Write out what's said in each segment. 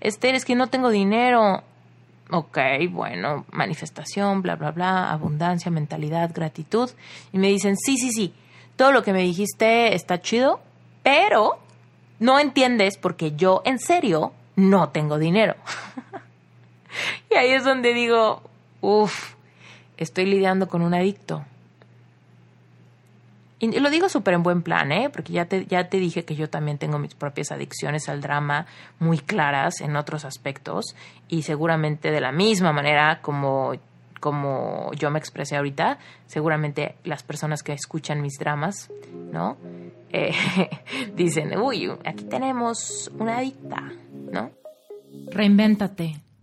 Esther, es que no tengo dinero. Ok, bueno, manifestación, bla, bla, bla, abundancia, mentalidad, gratitud. Y me dicen, sí, sí, sí, todo lo que me dijiste está chido, pero no entiendes porque yo en serio no tengo dinero. y ahí es donde digo, uff, estoy lidiando con un adicto. Y lo digo súper en buen plan, ¿eh? Porque ya te, ya te dije que yo también tengo mis propias adicciones al drama muy claras en otros aspectos y seguramente de la misma manera como, como yo me expresé ahorita, seguramente las personas que escuchan mis dramas, ¿no? Eh, dicen, uy, aquí tenemos una adicta, ¿no? Reinvéntate.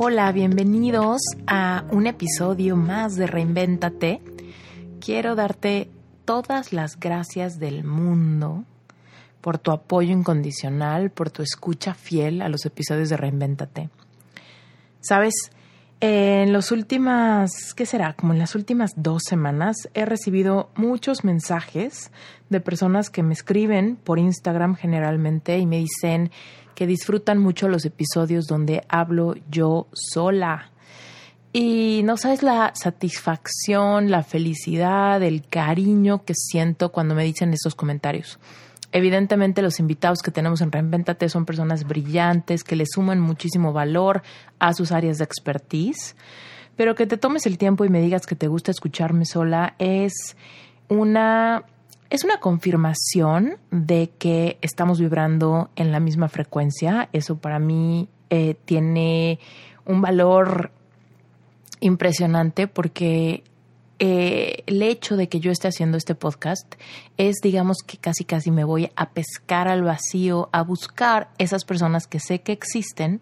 Hola, bienvenidos a un episodio más de Reinvéntate. Quiero darte todas las gracias del mundo por tu apoyo incondicional, por tu escucha fiel a los episodios de Reinvéntate. Sabes, en las últimas, ¿qué será? Como en las últimas dos semanas he recibido muchos mensajes de personas que me escriben por Instagram generalmente y me dicen que disfrutan mucho los episodios donde hablo yo sola. Y no sabes la satisfacción, la felicidad, el cariño que siento cuando me dicen esos comentarios. Evidentemente los invitados que tenemos en Reinventate son personas brillantes que le suman muchísimo valor a sus áreas de expertise, pero que te tomes el tiempo y me digas que te gusta escucharme sola es una es una confirmación de que estamos vibrando en la misma frecuencia. Eso para mí eh, tiene un valor impresionante porque eh, el hecho de que yo esté haciendo este podcast es, digamos, que casi casi me voy a pescar al vacío, a buscar esas personas que sé que existen,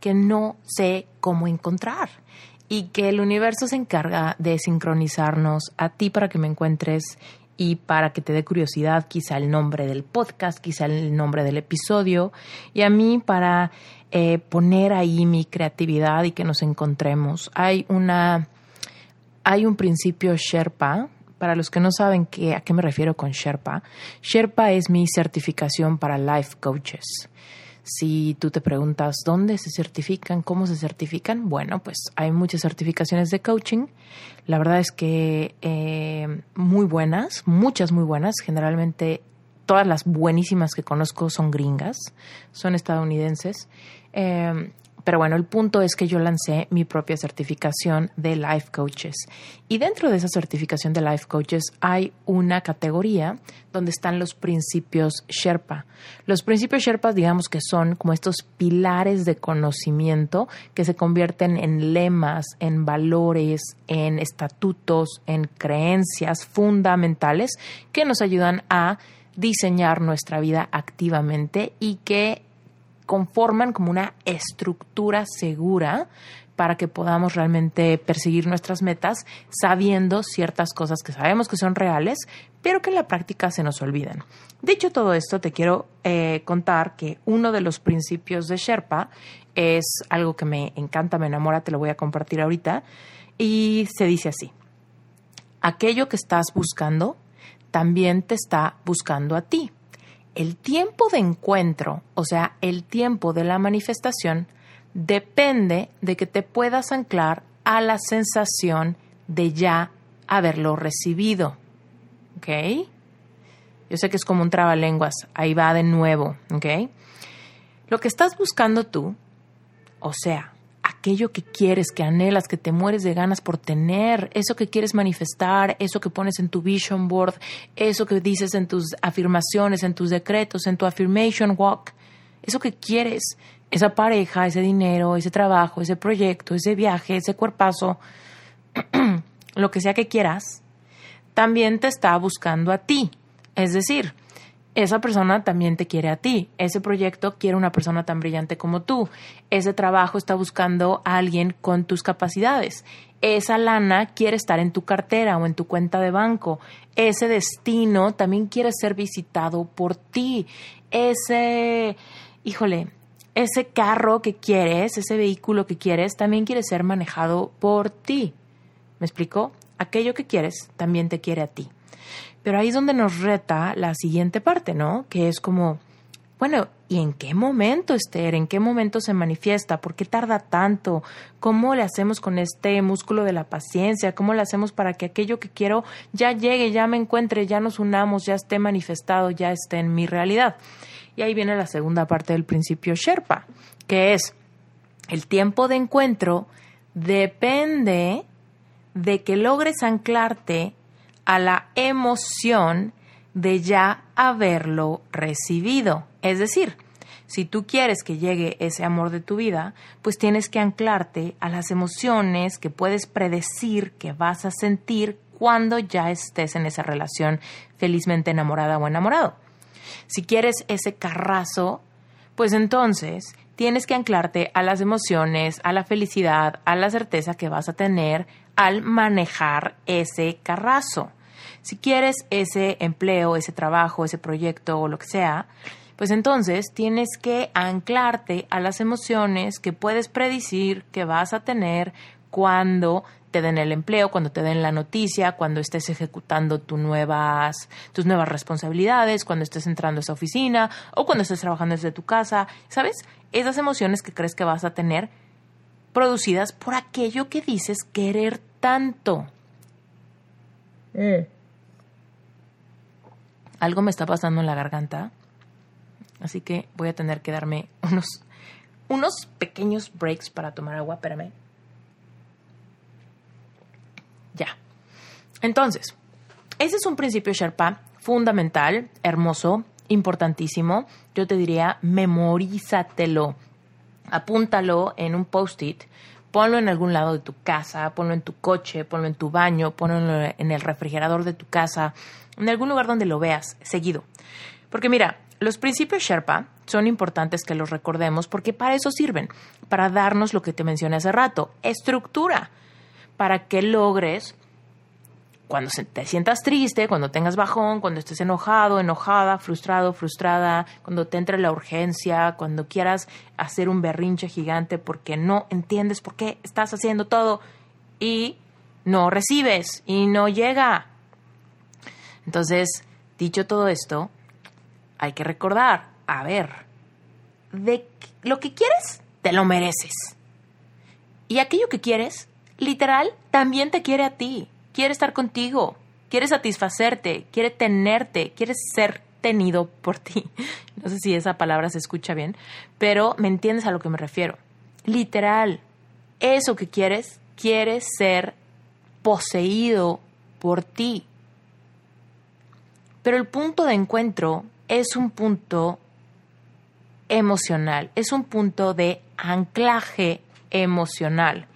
que no sé cómo encontrar. Y que el universo se encarga de sincronizarnos a ti para que me encuentres y para que te dé curiosidad quizá el nombre del podcast, quizá el nombre del episodio y a mí para eh, poner ahí mi creatividad y que nos encontremos. Hay una hay un principio Sherpa. Para los que no saben qué, a qué me refiero con Sherpa, Sherpa es mi certificación para life coaches. Si tú te preguntas dónde se certifican, cómo se certifican, bueno, pues hay muchas certificaciones de coaching. La verdad es que eh, muy buenas, muchas muy buenas. Generalmente todas las buenísimas que conozco son gringas, son estadounidenses. Eh, pero bueno, el punto es que yo lancé mi propia certificación de Life Coaches. Y dentro de esa certificación de Life Coaches hay una categoría donde están los principios Sherpa. Los principios Sherpa, digamos que son como estos pilares de conocimiento que se convierten en lemas, en valores, en estatutos, en creencias fundamentales que nos ayudan a diseñar nuestra vida activamente y que conforman como una estructura segura para que podamos realmente perseguir nuestras metas sabiendo ciertas cosas que sabemos que son reales, pero que en la práctica se nos olvidan. Dicho todo esto, te quiero eh, contar que uno de los principios de Sherpa es algo que me encanta, me enamora, te lo voy a compartir ahorita, y se dice así, aquello que estás buscando también te está buscando a ti el tiempo de encuentro, o sea, el tiempo de la manifestación, depende de que te puedas anclar a la sensación de ya haberlo recibido. ¿Ok? Yo sé que es como un trabalenguas, ahí va de nuevo. ¿Ok? Lo que estás buscando tú, o sea, aquello que quieres, que anhelas, que te mueres de ganas por tener, eso que quieres manifestar, eso que pones en tu vision board, eso que dices en tus afirmaciones, en tus decretos, en tu affirmation walk, eso que quieres, esa pareja, ese dinero, ese trabajo, ese proyecto, ese viaje, ese cuerpazo, lo que sea que quieras, también te está buscando a ti. Es decir, esa persona también te quiere a ti. Ese proyecto quiere una persona tan brillante como tú. Ese trabajo está buscando a alguien con tus capacidades. Esa lana quiere estar en tu cartera o en tu cuenta de banco. Ese destino también quiere ser visitado por ti. Ese, híjole, ese carro que quieres, ese vehículo que quieres, también quiere ser manejado por ti. ¿Me explico? Aquello que quieres también te quiere a ti. Pero ahí es donde nos reta la siguiente parte, ¿no? Que es como, bueno, ¿y en qué momento, Esther? ¿En qué momento se manifiesta? ¿Por qué tarda tanto? ¿Cómo le hacemos con este músculo de la paciencia? ¿Cómo le hacemos para que aquello que quiero ya llegue, ya me encuentre, ya nos unamos, ya esté manifestado, ya esté en mi realidad? Y ahí viene la segunda parte del principio Sherpa, que es el tiempo de encuentro depende de que logres anclarte a la emoción de ya haberlo recibido. Es decir, si tú quieres que llegue ese amor de tu vida, pues tienes que anclarte a las emociones que puedes predecir que vas a sentir cuando ya estés en esa relación felizmente enamorada o enamorado. Si quieres ese carrazo, pues entonces tienes que anclarte a las emociones, a la felicidad, a la certeza que vas a tener al manejar ese carrazo. Si quieres ese empleo, ese trabajo, ese proyecto o lo que sea, pues entonces tienes que anclarte a las emociones que puedes predecir que vas a tener cuando te den el empleo, cuando te den la noticia, cuando estés ejecutando tus nuevas, tus nuevas responsabilidades, cuando estés entrando a esa oficina o cuando estés trabajando desde tu casa, ¿sabes? Esas emociones que crees que vas a tener producidas por aquello que dices querer tanto. Mm. Algo me está pasando en la garganta, así que voy a tener que darme unos, unos pequeños breaks para tomar agua. Espérame. Ya. Entonces, ese es un principio Sherpa fundamental, hermoso, importantísimo. Yo te diría, memorízatelo apúntalo en un post-it, ponlo en algún lado de tu casa, ponlo en tu coche, ponlo en tu baño, ponlo en el refrigerador de tu casa, en algún lugar donde lo veas seguido. Porque mira, los principios Sherpa son importantes que los recordemos porque para eso sirven, para darnos lo que te mencioné hace rato, estructura, para que logres cuando te sientas triste, cuando tengas bajón, cuando estés enojado, enojada, frustrado, frustrada, cuando te entre la urgencia, cuando quieras hacer un berrinche gigante porque no entiendes por qué estás haciendo todo y no recibes y no llega. Entonces, dicho todo esto, hay que recordar, a ver, de lo que quieres, te lo mereces. Y aquello que quieres, literal, también te quiere a ti quiere estar contigo, quiere satisfacerte, quiere tenerte, quiere ser tenido por ti. No sé si esa palabra se escucha bien, pero me entiendes a lo que me refiero. Literal, eso que quieres, quiere ser poseído por ti. Pero el punto de encuentro es un punto emocional, es un punto de anclaje emocional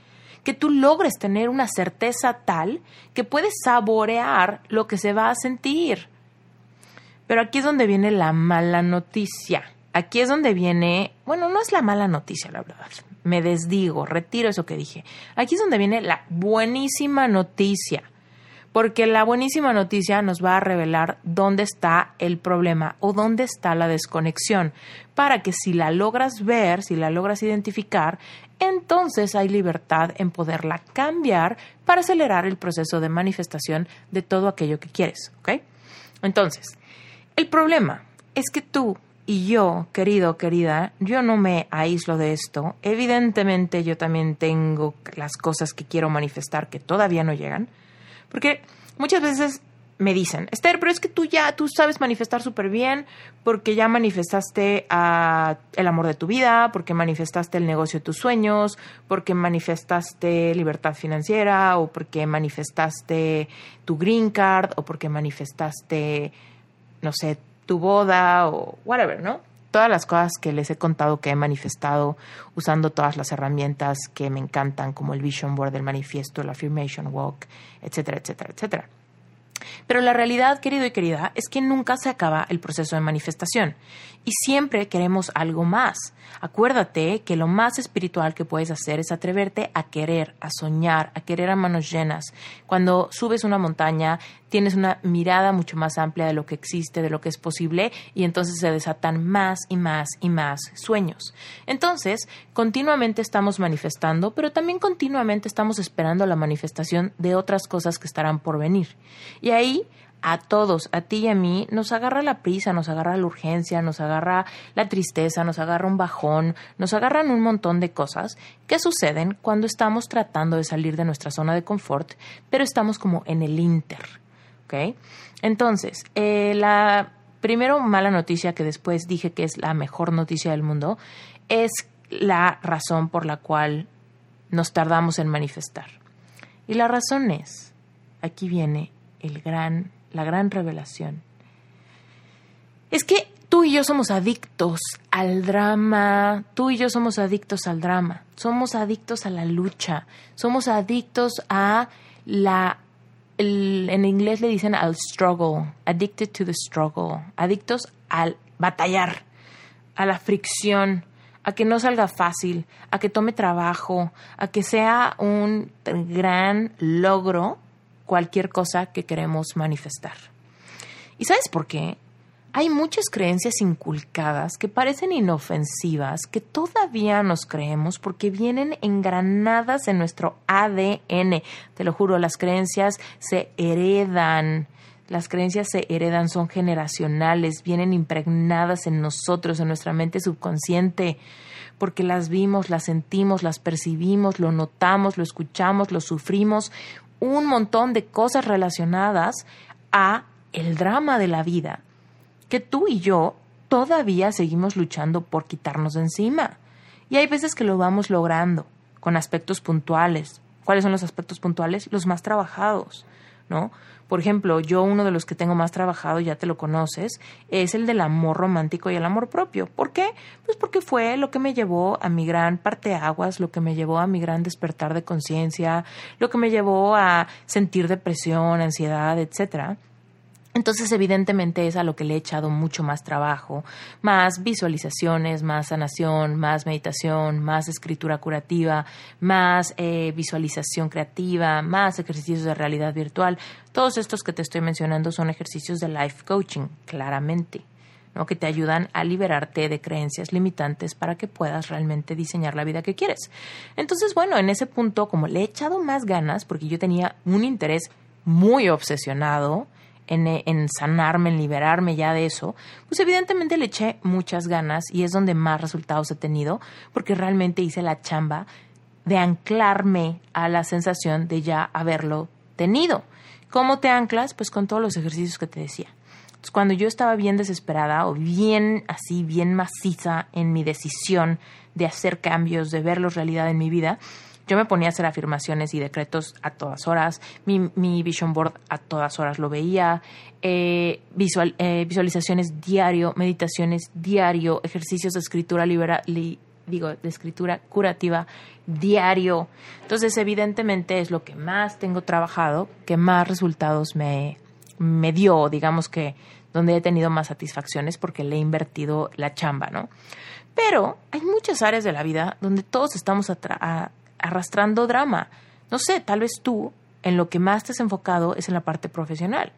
que tú logres tener una certeza tal que puedes saborear lo que se va a sentir. Pero aquí es donde viene la mala noticia. Aquí es donde viene, bueno, no es la mala noticia, la verdad. Me desdigo, retiro eso que dije. Aquí es donde viene la buenísima noticia porque la buenísima noticia nos va a revelar dónde está el problema o dónde está la desconexión, para que si la logras ver, si la logras identificar, entonces hay libertad en poderla cambiar para acelerar el proceso de manifestación de todo aquello que quieres, ¿ok? Entonces, el problema es que tú y yo, querido, querida, yo no me aíslo de esto. Evidentemente yo también tengo las cosas que quiero manifestar que todavía no llegan. Porque muchas veces me dicen, Esther, pero es que tú ya, tú sabes manifestar súper bien porque ya manifestaste el amor de tu vida, porque manifestaste el negocio de tus sueños, porque manifestaste libertad financiera o porque manifestaste tu green card o porque manifestaste, no sé, tu boda o whatever, ¿no? Todas las cosas que les he contado que he manifestado usando todas las herramientas que me encantan, como el Vision Board, el manifiesto, el Affirmation Walk, etcétera, etcétera, etcétera. Pero la realidad, querido y querida, es que nunca se acaba el proceso de manifestación y siempre queremos algo más. Acuérdate que lo más espiritual que puedes hacer es atreverte a querer, a soñar, a querer a manos llenas. Cuando subes una montaña, tienes una mirada mucho más amplia de lo que existe, de lo que es posible, y entonces se desatan más y más y más sueños. Entonces, continuamente estamos manifestando, pero también continuamente estamos esperando la manifestación de otras cosas que estarán por venir. Y ahí a todos, a ti y a mí, nos agarra la prisa, nos agarra la urgencia, nos agarra la tristeza, nos agarra un bajón, nos agarran un montón de cosas que suceden cuando estamos tratando de salir de nuestra zona de confort, pero estamos como en el inter. ¿Ok? Entonces, eh, la primero mala noticia que después dije que es la mejor noticia del mundo es la razón por la cual nos tardamos en manifestar. Y la razón es, aquí viene el gran la gran revelación, es que tú y yo somos adictos al drama, tú y yo somos adictos al drama, somos adictos a la lucha, somos adictos a la, en inglés le dicen al struggle, addicted to the struggle, adictos al batallar, a la fricción, a que no salga fácil, a que tome trabajo, a que sea un gran logro cualquier cosa que queremos manifestar. ¿Y sabes por qué? Hay muchas creencias inculcadas que parecen inofensivas, que todavía nos creemos porque vienen engranadas en nuestro ADN. Te lo juro, las creencias se heredan. Las creencias se heredan, son generacionales, vienen impregnadas en nosotros, en nuestra mente subconsciente, porque las vimos, las sentimos, las percibimos, lo notamos, lo escuchamos, lo sufrimos un montón de cosas relacionadas a el drama de la vida que tú y yo todavía seguimos luchando por quitarnos de encima. Y hay veces que lo vamos logrando con aspectos puntuales. ¿Cuáles son los aspectos puntuales? Los más trabajados, ¿no? Por ejemplo, yo uno de los que tengo más trabajado, ya te lo conoces, es el del amor romántico y el amor propio. ¿Por qué? Pues porque fue lo que me llevó a mi gran parteaguas, lo que me llevó a mi gran despertar de conciencia, lo que me llevó a sentir depresión, ansiedad, etcétera. Entonces, evidentemente es a lo que le he echado mucho más trabajo, más visualizaciones, más sanación, más meditación, más escritura curativa, más eh, visualización creativa, más ejercicios de realidad virtual. Todos estos que te estoy mencionando son ejercicios de life coaching, claramente. ¿no? que te ayudan a liberarte de creencias limitantes para que puedas realmente diseñar la vida que quieres. Entonces, bueno, en ese punto, como le he echado más ganas, porque yo tenía un interés muy obsesionado en, sanarme, en liberarme ya de eso, pues evidentemente le eché muchas ganas y es donde más resultados he tenido, porque realmente hice la chamba de anclarme a la sensación de ya haberlo tenido. ¿Cómo te anclas? Pues con todos los ejercicios que te decía. Entonces, cuando yo estaba bien desesperada o bien así, bien maciza en mi decisión de hacer cambios, de verlos realidad en mi vida, yo me ponía a hacer afirmaciones y decretos a todas horas, mi, mi vision board a todas horas lo veía, eh, visual, eh, visualizaciones diario, meditaciones diario, ejercicios de escritura libera, digo, de escritura curativa diario. Entonces, evidentemente es lo que más tengo trabajado, que más resultados me, me dio, digamos que donde he tenido más satisfacciones porque le he invertido la chamba, ¿no? Pero hay muchas áreas de la vida donde todos estamos a, arrastrando drama. No sé, tal vez tú en lo que más te has enfocado es en la parte profesional,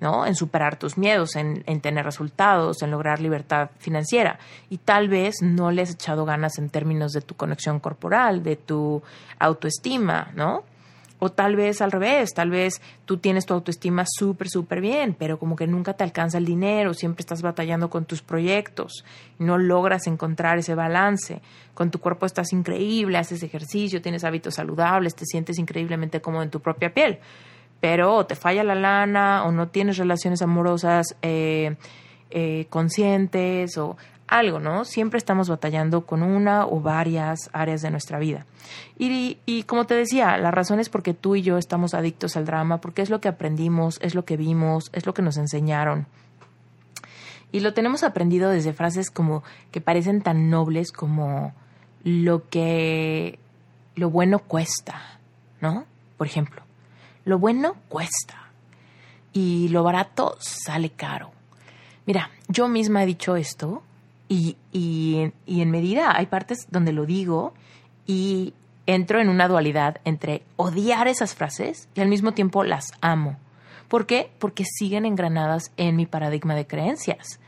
¿no? En superar tus miedos, en, en, tener resultados, en lograr libertad financiera. Y tal vez no le has echado ganas en términos de tu conexión corporal, de tu autoestima, ¿no? O tal vez al revés, tal vez tú tienes tu autoestima súper, súper bien, pero como que nunca te alcanza el dinero, siempre estás batallando con tus proyectos, no logras encontrar ese balance. Con tu cuerpo estás increíble, haces ejercicio, tienes hábitos saludables, te sientes increíblemente cómodo en tu propia piel, pero te falla la lana o no tienes relaciones amorosas eh, eh, conscientes o algo, ¿no? Siempre estamos batallando con una o varias áreas de nuestra vida. Y, como te decía, la razón es porque tú y yo estamos adictos al drama, porque es lo que aprendimos, es lo que vimos, es lo que nos enseñaron. Y lo tenemos aprendido desde frases como que parecen tan nobles como lo que lo bueno cuesta, ¿no? Por ejemplo, lo bueno cuesta y lo barato sale caro. Mira, yo misma he dicho esto y, y, y en medida hay partes donde lo digo y entro en una dualidad entre odiar esas frases y al mismo tiempo las amo. ¿Por qué? Porque siguen engranadas en mi paradigma de creencias.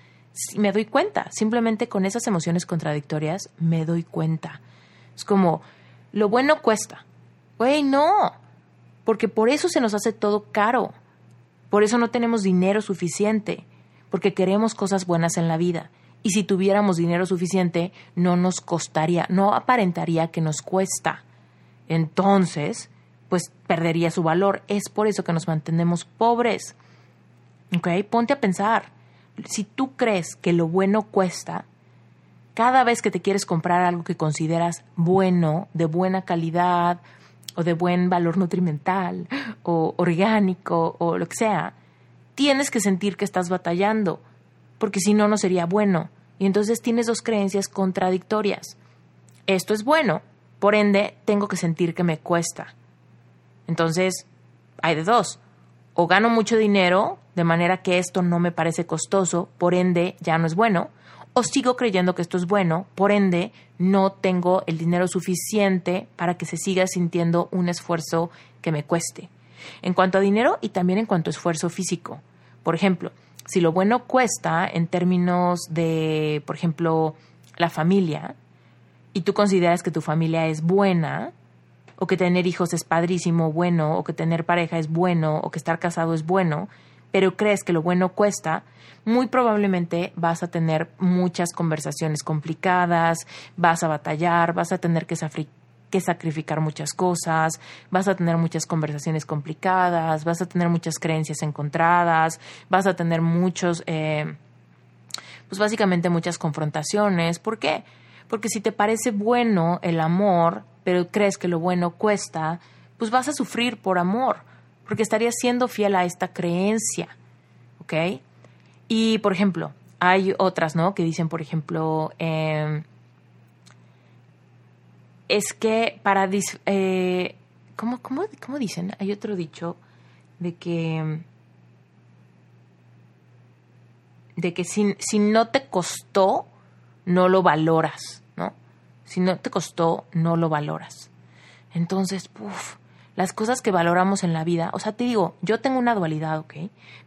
me doy cuenta, simplemente con esas emociones contradictorias me doy cuenta. Es como, lo bueno cuesta. Güey, no, porque por eso se nos hace todo caro. Por eso no tenemos dinero suficiente, porque queremos cosas buenas en la vida. Y si tuviéramos dinero suficiente, no nos costaría, no aparentaría que nos cuesta. Entonces, pues perdería su valor. Es por eso que nos mantenemos pobres. ¿Ok? Ponte a pensar. Si tú crees que lo bueno cuesta, cada vez que te quieres comprar algo que consideras bueno, de buena calidad, o de buen valor nutrimental, o orgánico, o lo que sea, tienes que sentir que estás batallando, porque si no, no sería bueno. Y entonces tienes dos creencias contradictorias. Esto es bueno, por ende, tengo que sentir que me cuesta. Entonces, hay de dos. O gano mucho dinero, de manera que esto no me parece costoso, por ende ya no es bueno, o sigo creyendo que esto es bueno, por ende no tengo el dinero suficiente para que se siga sintiendo un esfuerzo que me cueste. En cuanto a dinero y también en cuanto a esfuerzo físico. Por ejemplo, si lo bueno cuesta en términos de, por ejemplo, la familia, y tú consideras que tu familia es buena, o que tener hijos es padrísimo, bueno, o que tener pareja es bueno, o que estar casado es bueno, pero crees que lo bueno cuesta, muy probablemente vas a tener muchas conversaciones complicadas, vas a batallar, vas a tener que, sacrificar muchas cosas, vas a tener muchas conversaciones complicadas, vas a tener muchas creencias encontradas, vas a tener muchos, eh, pues básicamente muchas confrontaciones. ¿Por qué? Porque si te parece bueno el amor, pero crees que lo bueno cuesta, pues vas a sufrir por amor, porque estarías siendo fiel a esta creencia, ¿ok? Y, por ejemplo, hay otras, ¿no? Que dicen, por ejemplo, em, es que para... Eh, ¿cómo, cómo, cómo dicen? Hay otro dicho de que... De que si, si no te costó, no lo valoras, ¿no? Si no te costó, no lo valoras. Entonces, puff, las cosas que valoramos en la vida, o sea, te digo, yo tengo una dualidad, ¿ok?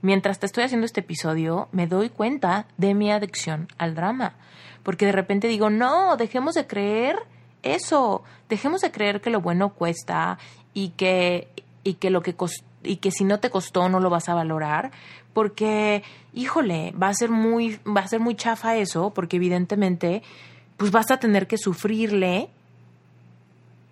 Mientras te estoy haciendo este episodio, me doy cuenta de mi adicción al drama. Porque de repente digo, no, dejemos de creer eso, dejemos de creer que lo bueno cuesta y que, y que lo que y que si no te costó no lo vas a valorar, porque, híjole, va a ser muy, va a ser muy chafa eso, porque evidentemente pues vas a tener que sufrirle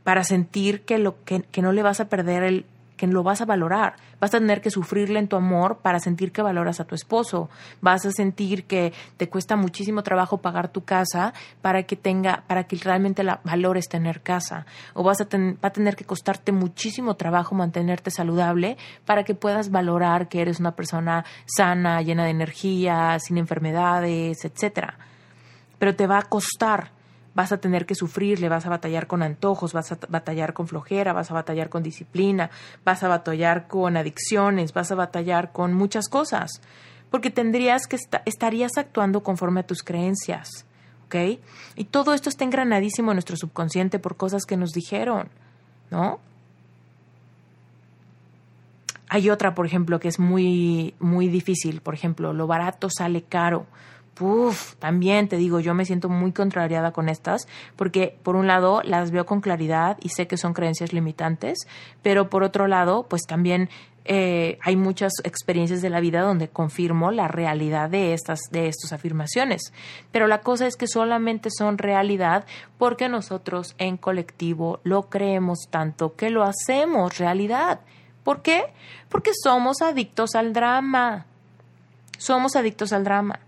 para sentir que, lo, que, que no le vas a perder el que lo vas a valorar. Vas a tener que sufrirle en tu amor para sentir que valoras a tu esposo. Vas a sentir que te cuesta muchísimo trabajo pagar tu casa para que tenga, para que realmente la valores tener casa. O vas a va a tener que costarte muchísimo trabajo mantenerte saludable para que puedas valorar que eres una persona sana, llena de energía, sin enfermedades, etcétera pero te va a costar. Vas a tener que sufrir, le vas a batallar con antojos, vas a batallar con flojera, vas a batallar con disciplina, vas a batallar con adicciones, vas a batallar con muchas cosas, porque tendrías que estarías actuando conforme a tus creencias, ¿ok? Y todo esto está engranadísimo en nuestro subconsciente por cosas que nos dijeron, ¿no? Hay otra, por ejemplo, que es muy, muy difícil. Por ejemplo, lo barato sale caro. Uf, también te digo, yo me siento muy contrariada con estas, porque por un lado las veo con claridad y sé que son creencias limitantes, pero por otro lado, pues también eh, hay muchas experiencias de la vida donde confirmo la realidad de estas, de estas afirmaciones. Pero la cosa es que solamente son realidad porque nosotros en colectivo lo creemos tanto que lo hacemos realidad. ¿Por qué? Porque somos adictos al drama. Somos adictos al drama.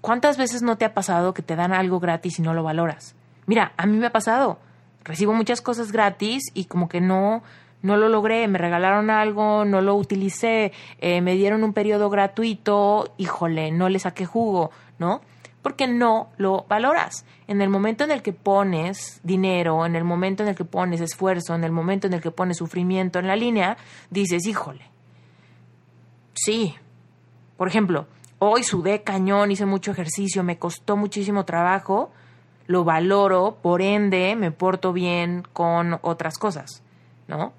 ¿Cuántas veces no te ha pasado que te dan algo gratis y no lo valoras? Mira, a mí me ha pasado. Recibo muchas cosas gratis y como que no, no lo logré, me regalaron algo, no lo utilicé, eh, me dieron un periodo gratuito, híjole, no le saqué jugo, ¿no? Porque no lo valoras. En el momento en el que pones dinero, en el momento en el que pones esfuerzo, en el momento en el que pones sufrimiento en la línea, dices, híjole, sí. Por ejemplo, hoy sudé cañón, hice mucho ejercicio, me costó muchísimo trabajo, lo valoro, por ende me porto bien con otras cosas, ¿no?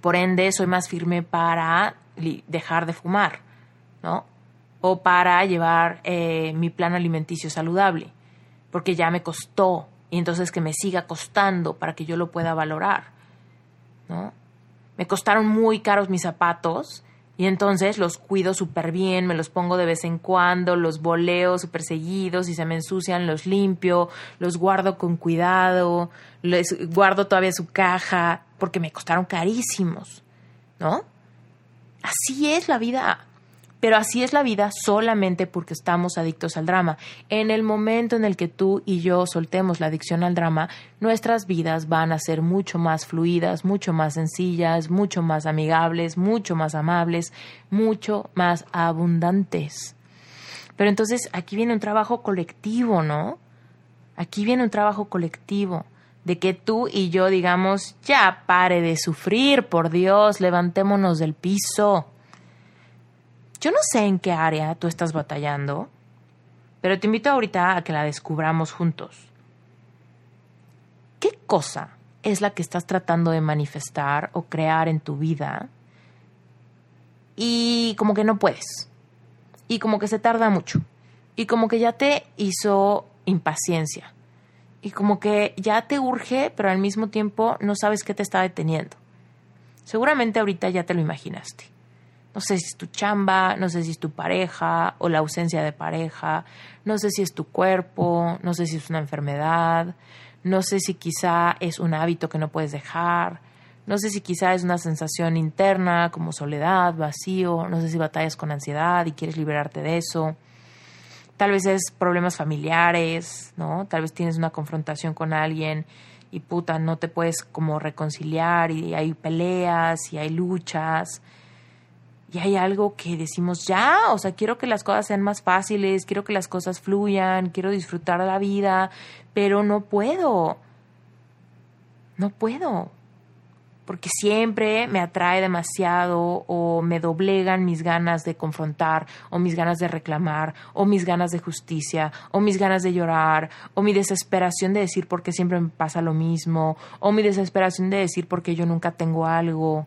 Por ende, soy más firme para dejar de fumar, ¿no? O para llevar eh, mi plan alimenticio saludable, porque ya me costó y entonces que me siga costando para que yo lo pueda valorar, ¿no? Me costaron muy caros mis zapatos y entonces los cuido súper bien, me los pongo de vez en cuando, los boleo súper seguidos, y se me ensucian los limpio, los guardo con cuidado, les guardo todavía su caja, porque me costaron carísimos, ¿no? Así es la vida. Pero así es la vida solamente porque estamos adictos al drama. En el momento en el que tú y yo soltemos la adicción al drama, nuestras vidas van a ser mucho más fluidas, mucho más sencillas, mucho más amigables, mucho más amables, mucho más abundantes. Pero entonces aquí viene un trabajo colectivo, ¿no? Aquí viene un trabajo colectivo de que tú y yo digamos, ya pare de sufrir, por Dios, levantémonos del piso. Yo no sé en qué área tú estás batallando, pero te invito ahorita a que la descubramos juntos. ¿Qué cosa es la que estás tratando de manifestar o crear en tu vida y como que no puedes? Y como que se tarda mucho. Y como que ya te hizo impaciencia. Y como que ya te urge, pero al mismo tiempo no sabes qué te está deteniendo. Seguramente ahorita ya te lo imaginaste. No sé si es tu chamba, no sé si es tu pareja o la ausencia de pareja, no sé si es tu cuerpo, no sé si es una enfermedad, no sé si quizá es un hábito que no puedes dejar, no sé si quizá es una sensación interna como soledad, vacío, no sé si batallas con ansiedad y quieres liberarte de eso. Tal vez es problemas familiares, ¿no? Tal vez tienes una confrontación con alguien y puta, no te puedes como reconciliar y hay peleas y hay luchas y hay algo que decimos ya, o sea, quiero que las cosas sean más fáciles, quiero que las cosas fluyan, quiero disfrutar la vida, pero no puedo. No puedo. Porque siempre me atrae demasiado o me doblegan mis ganas de confrontar o mis ganas de reclamar o mis ganas de justicia o mis ganas de llorar o mi desesperación de decir por qué siempre me pasa lo mismo o mi desesperación de decir por qué yo nunca tengo algo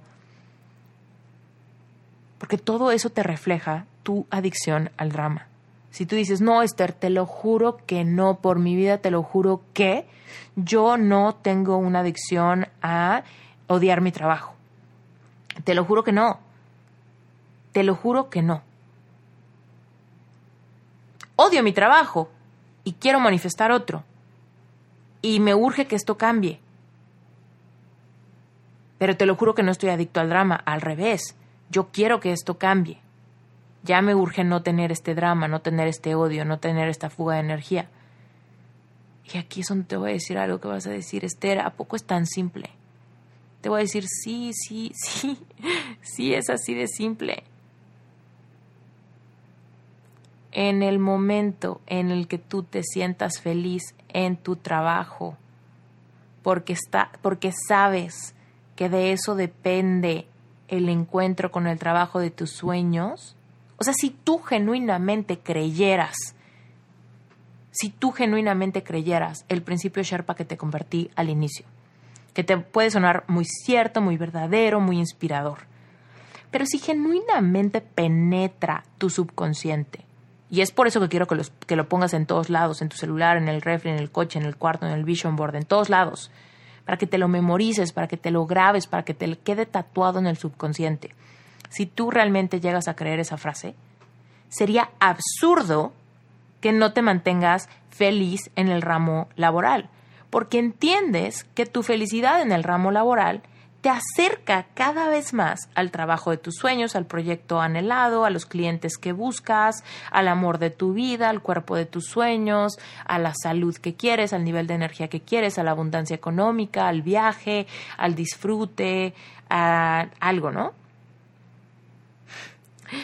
porque todo eso te refleja tu adicción al drama. Si tú dices, no, Esther, te lo juro que no, por mi vida te lo juro que yo no tengo una adicción a odiar mi trabajo. Te lo juro que no. Te lo juro que no. Odio mi trabajo y quiero manifestar otro. Y me urge que esto cambie. Pero te lo juro que no estoy adicto al drama, al revés yo quiero que esto cambie. Ya me urge no tener este drama, no tener este odio, no tener esta fuga de energía. Y aquí es donde te voy a decir algo que vas a decir, Esther, ¿a poco es tan simple? Te voy a decir, sí, sí, sí, sí es así de simple. En el momento en el que tú te sientas feliz en tu trabajo, porque, está, porque sabes que de eso depende el encuentro con el trabajo de tus sueños, o sea, si tú genuinamente creyeras, si tú genuinamente creyeras el principio Sherpa que te convertí al inicio, que te puede sonar muy cierto, muy verdadero, muy inspirador, pero si genuinamente penetra tu subconsciente, y es por eso que quiero que, los, que lo pongas en todos lados, en tu celular, en el refri, en el coche, en el cuarto, en el vision board, en todos lados, para que te lo memorices, para que te lo grabes, para que te quede tatuado en el subconsciente. Si tú realmente llegas a creer esa frase, sería absurdo que no te mantengas feliz en el ramo laboral, porque entiendes que tu felicidad en el ramo laboral te acerca cada vez más al trabajo de tus sueños, al proyecto anhelado, a los clientes que buscas, al amor de tu vida, al cuerpo de tus sueños, a la salud que quieres, al nivel de energía que quieres, a la abundancia económica, al viaje, al disfrute, a algo, ¿no?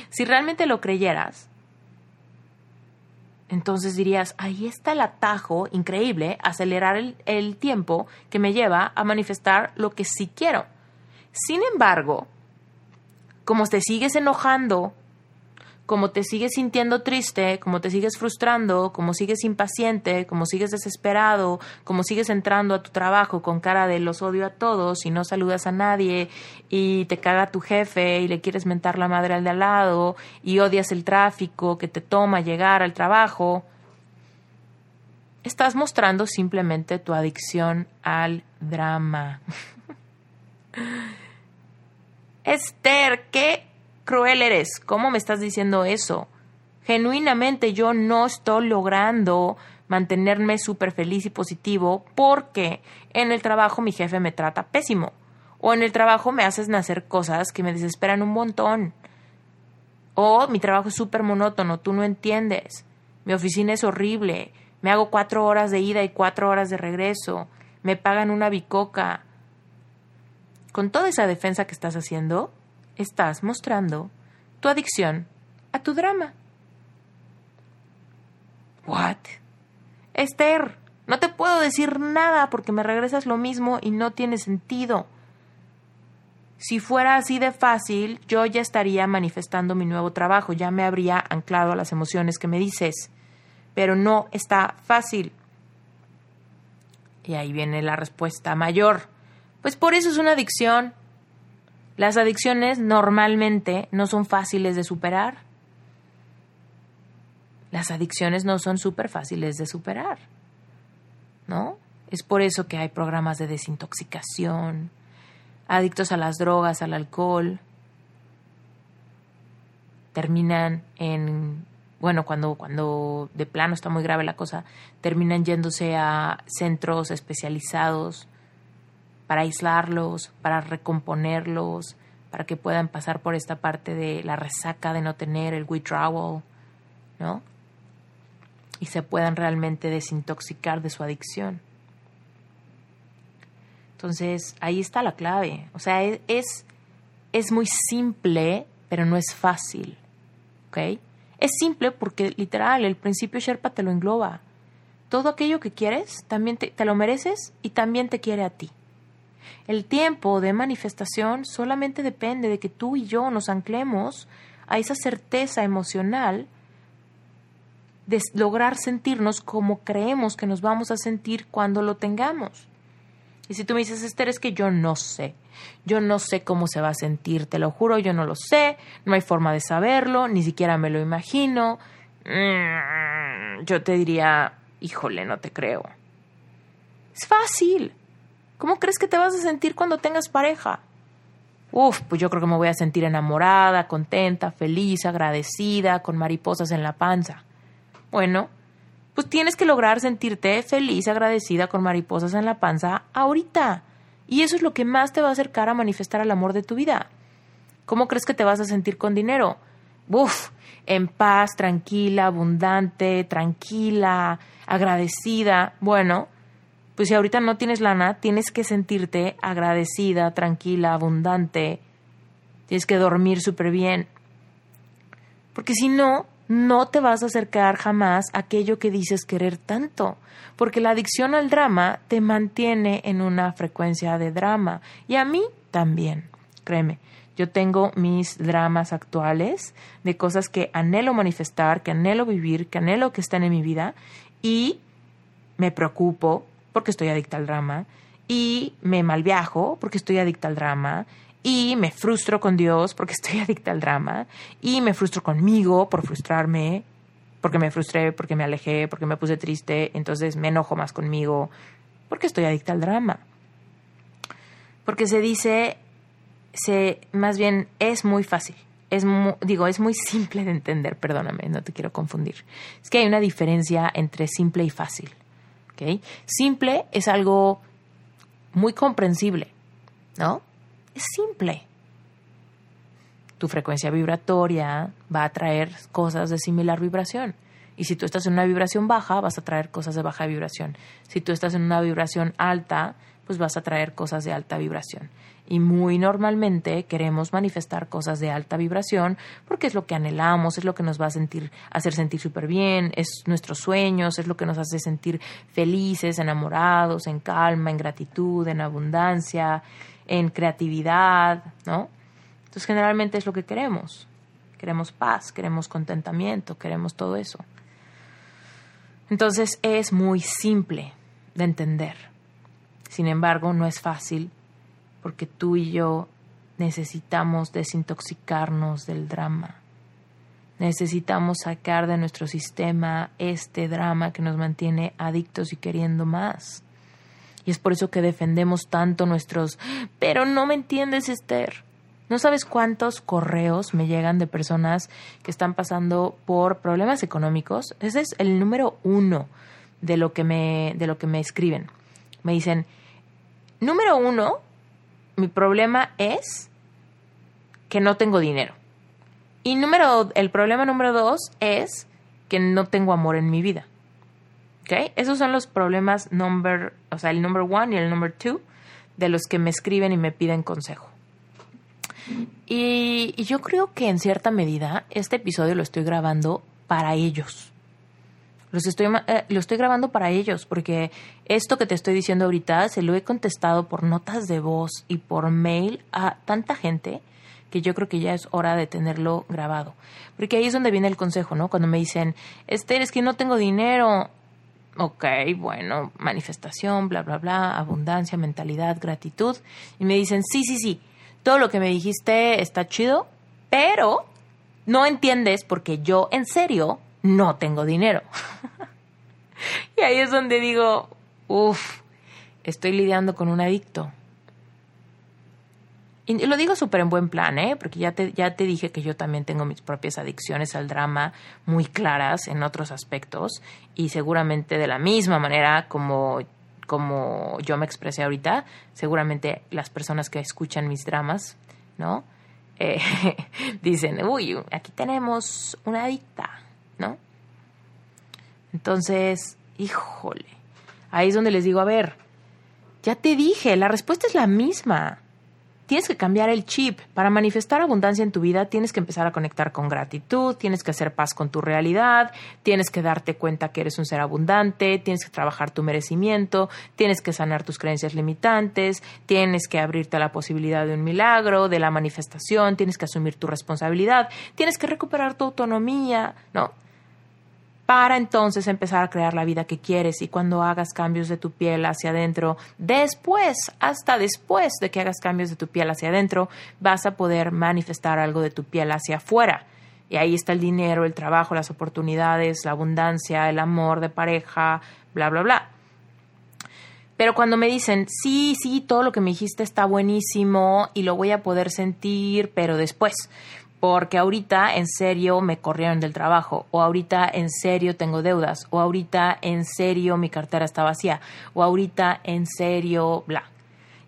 Si realmente lo creyeras, entonces dirías, ahí está el atajo increíble, acelerar el, tiempo que me lleva a manifestar lo que sí quiero. Sin embargo, como te sigues enojando como te sigues sintiendo triste, como te sigues frustrando, como sigues impaciente, como sigues desesperado, como sigues entrando a tu trabajo con cara de los odio a todos y no saludas a nadie y te caga tu jefe y le quieres mentar la madre al de al lado y odias el tráfico que te toma llegar al trabajo, estás mostrando simplemente tu adicción al drama. Esther, ¿qué cruel eres. ¿Cómo me estás diciendo eso? Genuinamente yo no estoy logrando mantenerme súper feliz y positivo porque en el trabajo mi jefe me trata pésimo. O en el trabajo me haces nacer cosas que me desesperan un montón. O mi trabajo es súper monótono, tú no entiendes. Mi oficina es horrible. Me hago cuatro horas de ida y cuatro horas de regreso. Me pagan una bicoca. Con toda esa defensa que estás haciendo, estás mostrando tu adicción a tu drama. What? Esther, no te puedo decir nada porque me regresas lo mismo y no tiene sentido. Si fuera así de fácil, yo ya estaría manifestando mi nuevo trabajo, ya me habría anclado a las emociones que me dices. Pero no está fácil. Y ahí viene la respuesta mayor. Pues por eso es una adicción. Las adicciones normalmente no son fáciles de superar. Las adicciones no son súper fáciles de superar. ¿No? Es por eso que hay programas de desintoxicación, adictos a las drogas, al alcohol, terminan en, bueno, cuando, cuando de plano está muy grave la cosa, terminan yéndose a centros especializados para aislarlos, para recomponerlos, para que puedan pasar por esta parte de la resaca de no tener el withdrawal, ¿no? Y se puedan realmente desintoxicar de su adicción. Entonces, ahí está la clave. O sea, e-, es, es muy simple, pero no es fácil. ¿Ok? Es simple porque literal, el principio Sherpa te lo engloba. Todo aquello que quieres, también te, te lo mereces y también te quiere a ti. El tiempo de manifestación solamente depende de que tú y yo nos anclemos a esa certeza emocional de lograr sentirnos como creemos que nos vamos a sentir cuando lo tengamos. Y si tú me dices, Esther, es que yo no sé, yo no sé cómo se va a sentir, te lo juro, yo no lo sé, no hay forma de saberlo, ni siquiera me lo imagino, mm, yo te diría, híjole, no te creo. Es fácil. ¿Cómo crees que te vas a sentir cuando tengas pareja? Uf, pues yo creo que me voy a sentir enamorada, contenta, feliz, agradecida, con mariposas en la panza. Bueno, pues tienes que lograr sentirte feliz, agradecida, con mariposas en la panza ahorita. Y eso es lo que más te va a acercar a manifestar el amor de tu vida. ¿Cómo crees que te vas a sentir con dinero? Uf, en paz, tranquila, abundante, tranquila, agradecida. Bueno, pues si ahorita no tienes lana, tienes que sentirte agradecida, tranquila, abundante. Tienes que dormir súper bien. Porque si no, no te vas a acercar jamás a aquello que dices querer tanto. Porque la adicción al drama te mantiene en una frecuencia de drama. Y a mí también, créeme. Yo tengo mis dramas actuales de cosas que anhelo manifestar, que anhelo vivir, que anhelo que estén en mi vida y me preocupo porque estoy adicta al drama, y me malviajo porque estoy adicta al drama, y me frustro con Dios porque estoy adicta al drama, y me frustro conmigo por frustrarme, porque me frustré, porque me alejé, porque me puse triste, entonces me enojo más conmigo, porque estoy adicta al drama. Porque se dice, se, más bien es muy fácil, es digo, es muy simple de entender, perdóname, no te quiero confundir. Es que hay una diferencia entre simple y fácil. Simple es algo muy comprensible, ¿no? Es simple. Tu frecuencia vibratoria va a traer cosas de similar vibración. Y si tú estás en una vibración baja, vas a traer cosas de baja vibración. Si tú estás en una vibración alta, pues vas a traer cosas de alta vibración. Y muy normalmente queremos manifestar cosas de alta vibración porque es lo que anhelamos, es lo que nos va a sentir, hacer sentir súper bien, es nuestros sueños, es lo que nos hace sentir felices, enamorados, en calma, en gratitud, en abundancia, en creatividad, ¿no? Entonces generalmente es lo que queremos. Queremos paz, queremos contentamiento, queremos todo eso. Entonces es muy simple de entender. Sin embargo, no es fácil porque tú y yo necesitamos desintoxicarnos del drama. Necesitamos sacar de nuestro sistema este drama que nos mantiene adictos y queriendo más. Y es por eso que defendemos tanto nuestros, pero no me entiendes, Esther. No sabes cuántos correos me llegan de personas que están pasando por problemas económicos. Ese es el número uno de lo que me, de lo que me escriben. Me dicen, número uno, mi problema es que no tengo dinero. Y número, el problema número dos es que no tengo amor en mi vida. ¿Ok? Esos son los problemas number, o sea, el number one y el number two de los que me escriben y me piden consejo. Y, y, yo creo que en cierta medida este episodio lo estoy grabando para ellos. Los estoy, eh, lo estoy grabando para ellos, porque esto que te estoy diciendo ahorita se lo he contestado por notas de voz y por mail a tanta gente que yo creo que ya es hora de tenerlo grabado. Porque ahí es donde viene el consejo, ¿no? Cuando me dicen, Esther, es que no tengo dinero. Ok, bueno, manifestación, bla, bla, bla, abundancia, mentalidad, gratitud. Y me dicen, sí, sí, sí, todo lo que me dijiste está chido, pero no entiendes porque yo en serio no tengo dinero. y ahí es donde digo, uff, estoy lidiando con un adicto. Y lo digo súper en buen plan, ¿eh? Porque ya te, ya te dije que yo también tengo mis propias adicciones al drama muy claras en otros aspectos y seguramente de la misma manera como, como yo me expresé ahorita, seguramente las personas que escuchan mis dramas, ¿no? Eh, dicen, uy, aquí tenemos una adicta. ¿No? Entonces, híjole, ahí es donde les digo, a ver, ya te dije, la respuesta es la misma. Tienes que cambiar el chip. Para manifestar abundancia en tu vida tienes que empezar a conectar con gratitud, tienes que hacer paz con tu realidad, tienes que darte cuenta que eres un ser abundante, tienes que trabajar tu merecimiento, tienes que sanar tus creencias limitantes, tienes que abrirte a la posibilidad de un milagro, de la manifestación, tienes que asumir tu responsabilidad, tienes que recuperar tu autonomía, ¿no? Para entonces empezar a crear la vida que quieres y cuando hagas cambios de tu piel hacia adentro, después, hasta después de que hagas cambios de tu piel hacia adentro, vas a poder manifestar algo de tu piel hacia afuera. Y ahí está el dinero, el trabajo, las oportunidades, la abundancia, el amor de pareja, bla, bla, bla. Pero cuando me dicen, sí, sí, todo lo que me dijiste está buenísimo y lo voy a poder sentir, pero después, porque ahorita en serio me corrieron del trabajo, o ahorita en serio tengo deudas, o ahorita en serio mi cartera está vacía, o ahorita en serio, bla.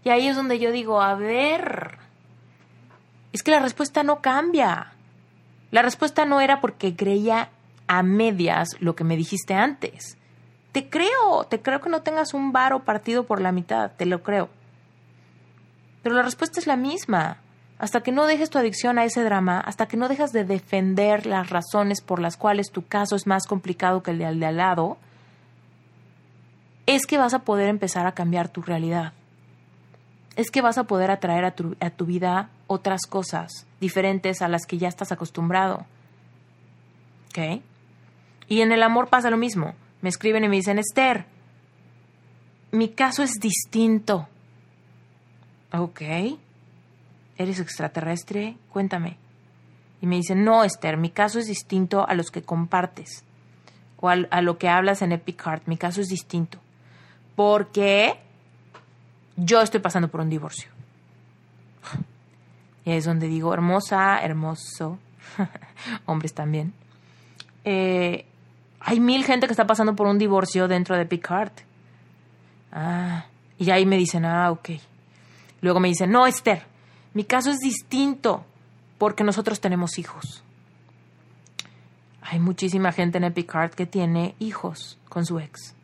Y ahí es donde yo digo, a ver, es que la respuesta no cambia. La respuesta no era porque creía a medias lo que me dijiste antes. Te creo, te creo que no tengas un varo partido por la mitad, te lo creo. Pero la respuesta es la misma hasta que no dejes tu adicción a ese drama, hasta que no dejas de defender las razones por las cuales tu caso es más complicado que el de al lado, es que vas a poder empezar a cambiar tu realidad. Es que vas a poder atraer a tu, a tu vida otras cosas diferentes a las que ya estás acostumbrado. ¿Ok? Y en el amor pasa lo mismo. Me escriben y me dicen, Esther, mi caso es distinto. Ok. ¿Eres extraterrestre? Cuéntame. Y me dicen, no, Esther, mi caso es distinto a los que compartes o a, lo que hablas en Epic Heart. Mi caso es distinto. Porque yo estoy pasando por un divorcio. Y es donde digo, hermosa, hermoso, hombres también. Eh, hay mil gente que está pasando por un divorcio dentro de Epic Heart. Ah, y ahí me dicen, ah, ok. Luego me dicen, no, Esther, Mi caso es distinto porque nosotros tenemos hijos. Hay muchísima gente en Epic que tiene hijos con su ex.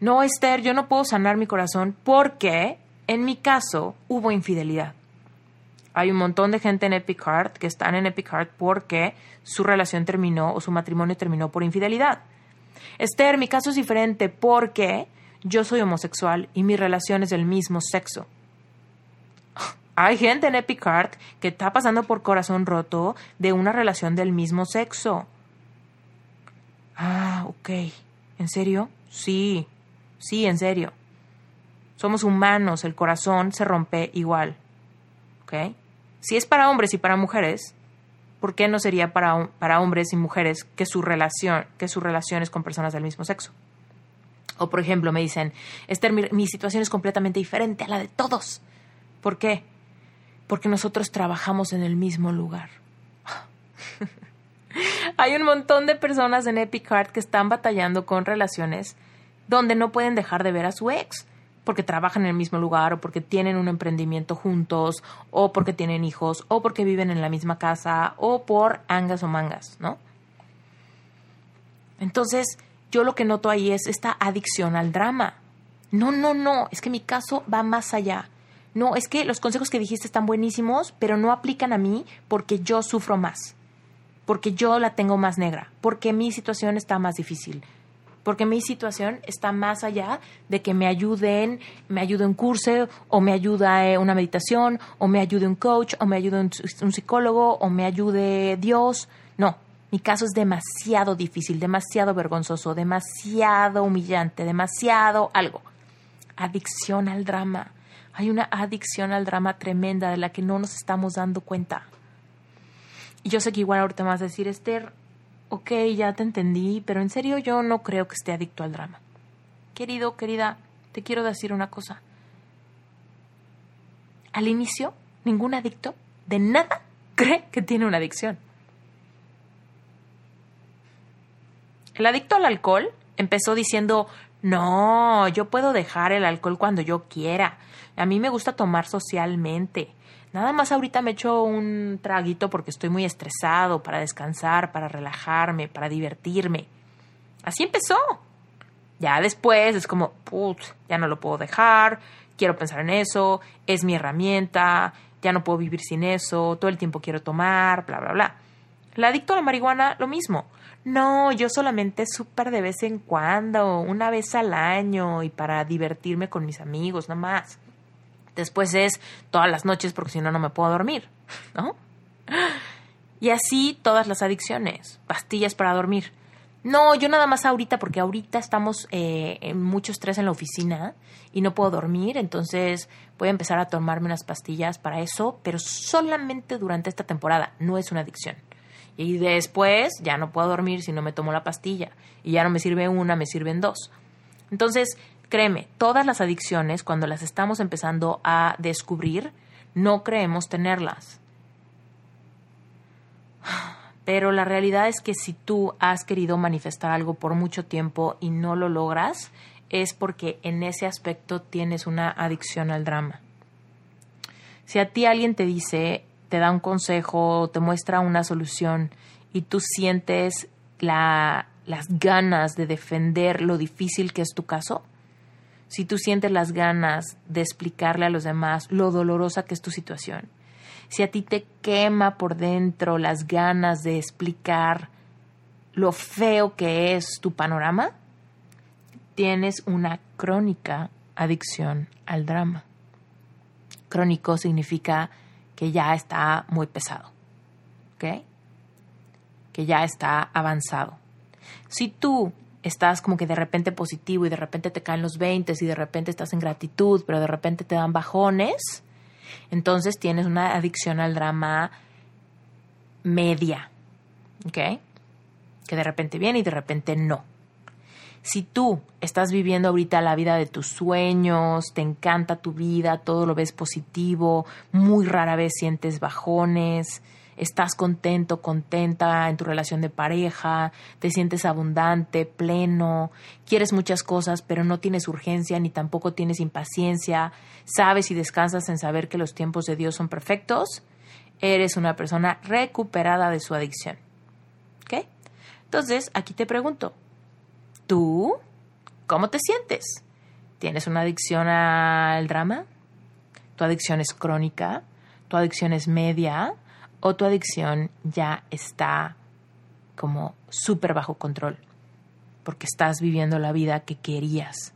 No, Esther, yo no puedo sanar mi corazón porque en mi caso hubo infidelidad. Hay un montón de gente en Epic que están en Epic porque su relación terminó o su matrimonio terminó por infidelidad. Esther, mi caso es diferente porque yo soy homosexual y mi relación es del mismo sexo. Hay gente en Epic que está pasando por corazón roto de una relación del mismo sexo. Ah, ok. ¿En serio? Sí, sí, en serio. Somos humanos, el corazón se rompe igual. ¿Ok? Si es para hombres y para mujeres, ¿por qué no sería para, para hombres y mujeres que su relación, que su relación es con personas del mismo sexo? O por ejemplo, me dicen, Esther, mi situación es completamente diferente a la de todos. ¿Por qué? Porque nosotros trabajamos en el mismo lugar. Hay un montón de personas en Epic que están batallando con relaciones donde no pueden dejar de ver a su ex porque trabajan en el mismo lugar o porque tienen un emprendimiento juntos o porque tienen hijos o porque viven en la misma casa o por angas o mangas, ¿no? Entonces, yo lo que noto ahí es esta adicción al drama. No, no, no, es que mi caso va más allá no, es que los consejos que dijiste están buenísimos, pero no aplican a mí porque yo sufro más, porque yo la tengo más negra, porque mi situación está más difícil, porque mi situación está más allá de que me ayuden, me ayude un curso, o me ayuda eh, una meditación, o me ayude un coach, o me ayude un psicólogo, o me ayude Dios. No, mi caso es demasiado difícil, demasiado vergonzoso, demasiado humillante, demasiado algo. Adicción al drama hay una adicción al drama tremenda de la que no nos estamos dando cuenta. Y yo sé que igual ahorita vas a decir, Esther, ok, ya te entendí, pero en serio yo no creo que esté adicto al drama. Querido, querida, te quiero decir una cosa. Al inicio, ningún adicto de nada cree que tiene una adicción. El adicto al alcohol empezó diciendo, no, yo puedo dejar el alcohol cuando yo quiera. A mí me gusta tomar socialmente. Nada más ahorita me echo un traguito porque estoy muy estresado, para descansar, para relajarme, para divertirme. Así empezó. Ya después es como, putz, ya no lo puedo dejar, quiero pensar en eso, es mi herramienta, ya no puedo vivir sin eso, todo el tiempo quiero tomar, bla, bla, bla. El adicto a la marihuana, lo mismo. No, yo solamente súper de vez en cuando, una vez al año y para divertirme con mis amigos, nada más. Después es todas las noches porque si no, no me puedo dormir, ¿no? Y así todas las adicciones, pastillas para dormir. No, yo nada más ahorita porque ahorita estamos eh, en mucho estrés en la oficina y no puedo dormir, entonces voy a empezar a tomarme unas pastillas para eso, pero solamente durante esta temporada, no es una adicción. Y después ya no puedo dormir si no me tomo la pastilla y ya no me sirve una, me sirven dos. Entonces, Créeme, todas las adicciones, cuando las estamos empezando a descubrir, no creemos tenerlas. Pero la realidad es que si tú has querido manifestar algo por mucho tiempo y no lo logras, es porque en ese aspecto tienes una adicción al drama. Si a ti alguien te dice, te da un consejo, te muestra una solución y tú sientes las ganas de defender lo difícil que es tu caso, si tú sientes las ganas de explicarle a los demás lo dolorosa que es tu situación, si a ti te quema por dentro las ganas de explicar lo feo que es tu panorama, tienes una crónica adicción al drama. Crónico significa que ya está muy pesado, ¿ok? Que ya está avanzado. Si tú estás como que de repente positivo y de repente te caen los 20 y de repente estás en gratitud, pero de repente te dan bajones, entonces tienes una adicción al drama media, ¿ok? Que de repente viene y de repente no. Si tú estás viviendo ahorita la vida de tus sueños, te encanta tu vida, todo lo ves positivo, muy rara vez sientes bajones, estás contento, contenta en tu relación de pareja, te sientes abundante, pleno, quieres muchas cosas, pero no tienes urgencia ni tampoco tienes impaciencia, sabes y descansas en saber que los tiempos de Dios son perfectos, eres una persona recuperada de su adicción. ¿Ok? Entonces, aquí te pregunto, ¿tú cómo te sientes? ¿Tienes una adicción al drama? ¿Tu adicción es crónica? ¿Tu adicción es media? ¿O tu adicción ya está como súper bajo control? Porque estás viviendo la vida que querías.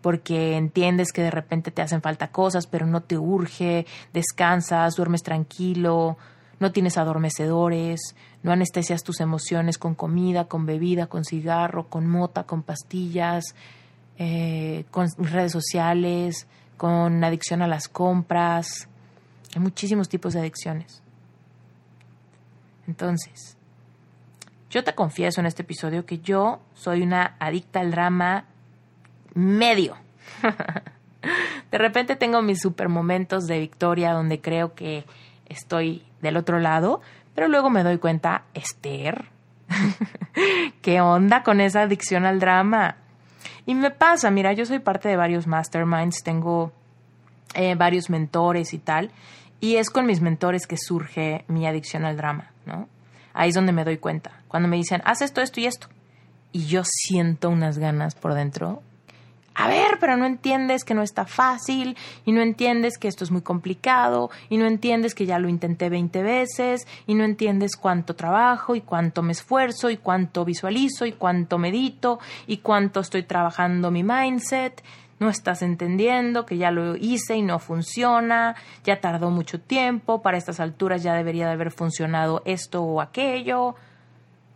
Porque entiendes que de repente te hacen falta cosas, pero no te urge, descansas, duermes tranquilo, no tienes adormecedores, no anestesias tus emociones con comida, con bebida, con cigarro, con mota, con pastillas, eh, con redes sociales, con adicción a las compras. Hay muchísimos tipos de adicciones. Entonces, yo te confieso en este episodio que yo soy una adicta al drama medio. de repente tengo mis super momentos de victoria donde creo que estoy del otro lado, pero luego me doy cuenta, Esther, ¿qué onda con esa adicción al drama? Y me pasa, mira, yo soy parte de varios masterminds, tengo eh, varios mentores y tal, y es con mis mentores que surge mi adicción al drama, ¿no? Ahí es donde me doy cuenta, cuando me dicen, haz esto, esto y esto, y yo siento unas ganas por dentro a ver, pero no entiendes que no está fácil y no entiendes que esto es muy complicado y no entiendes que ya lo intenté 20 veces y no entiendes cuánto trabajo y cuánto me esfuerzo y cuánto visualizo y cuánto medito y cuánto estoy trabajando mi mindset. No estás entendiendo que ya lo hice y no funciona, ya tardó mucho tiempo, para estas alturas ya debería de haber funcionado esto o aquello.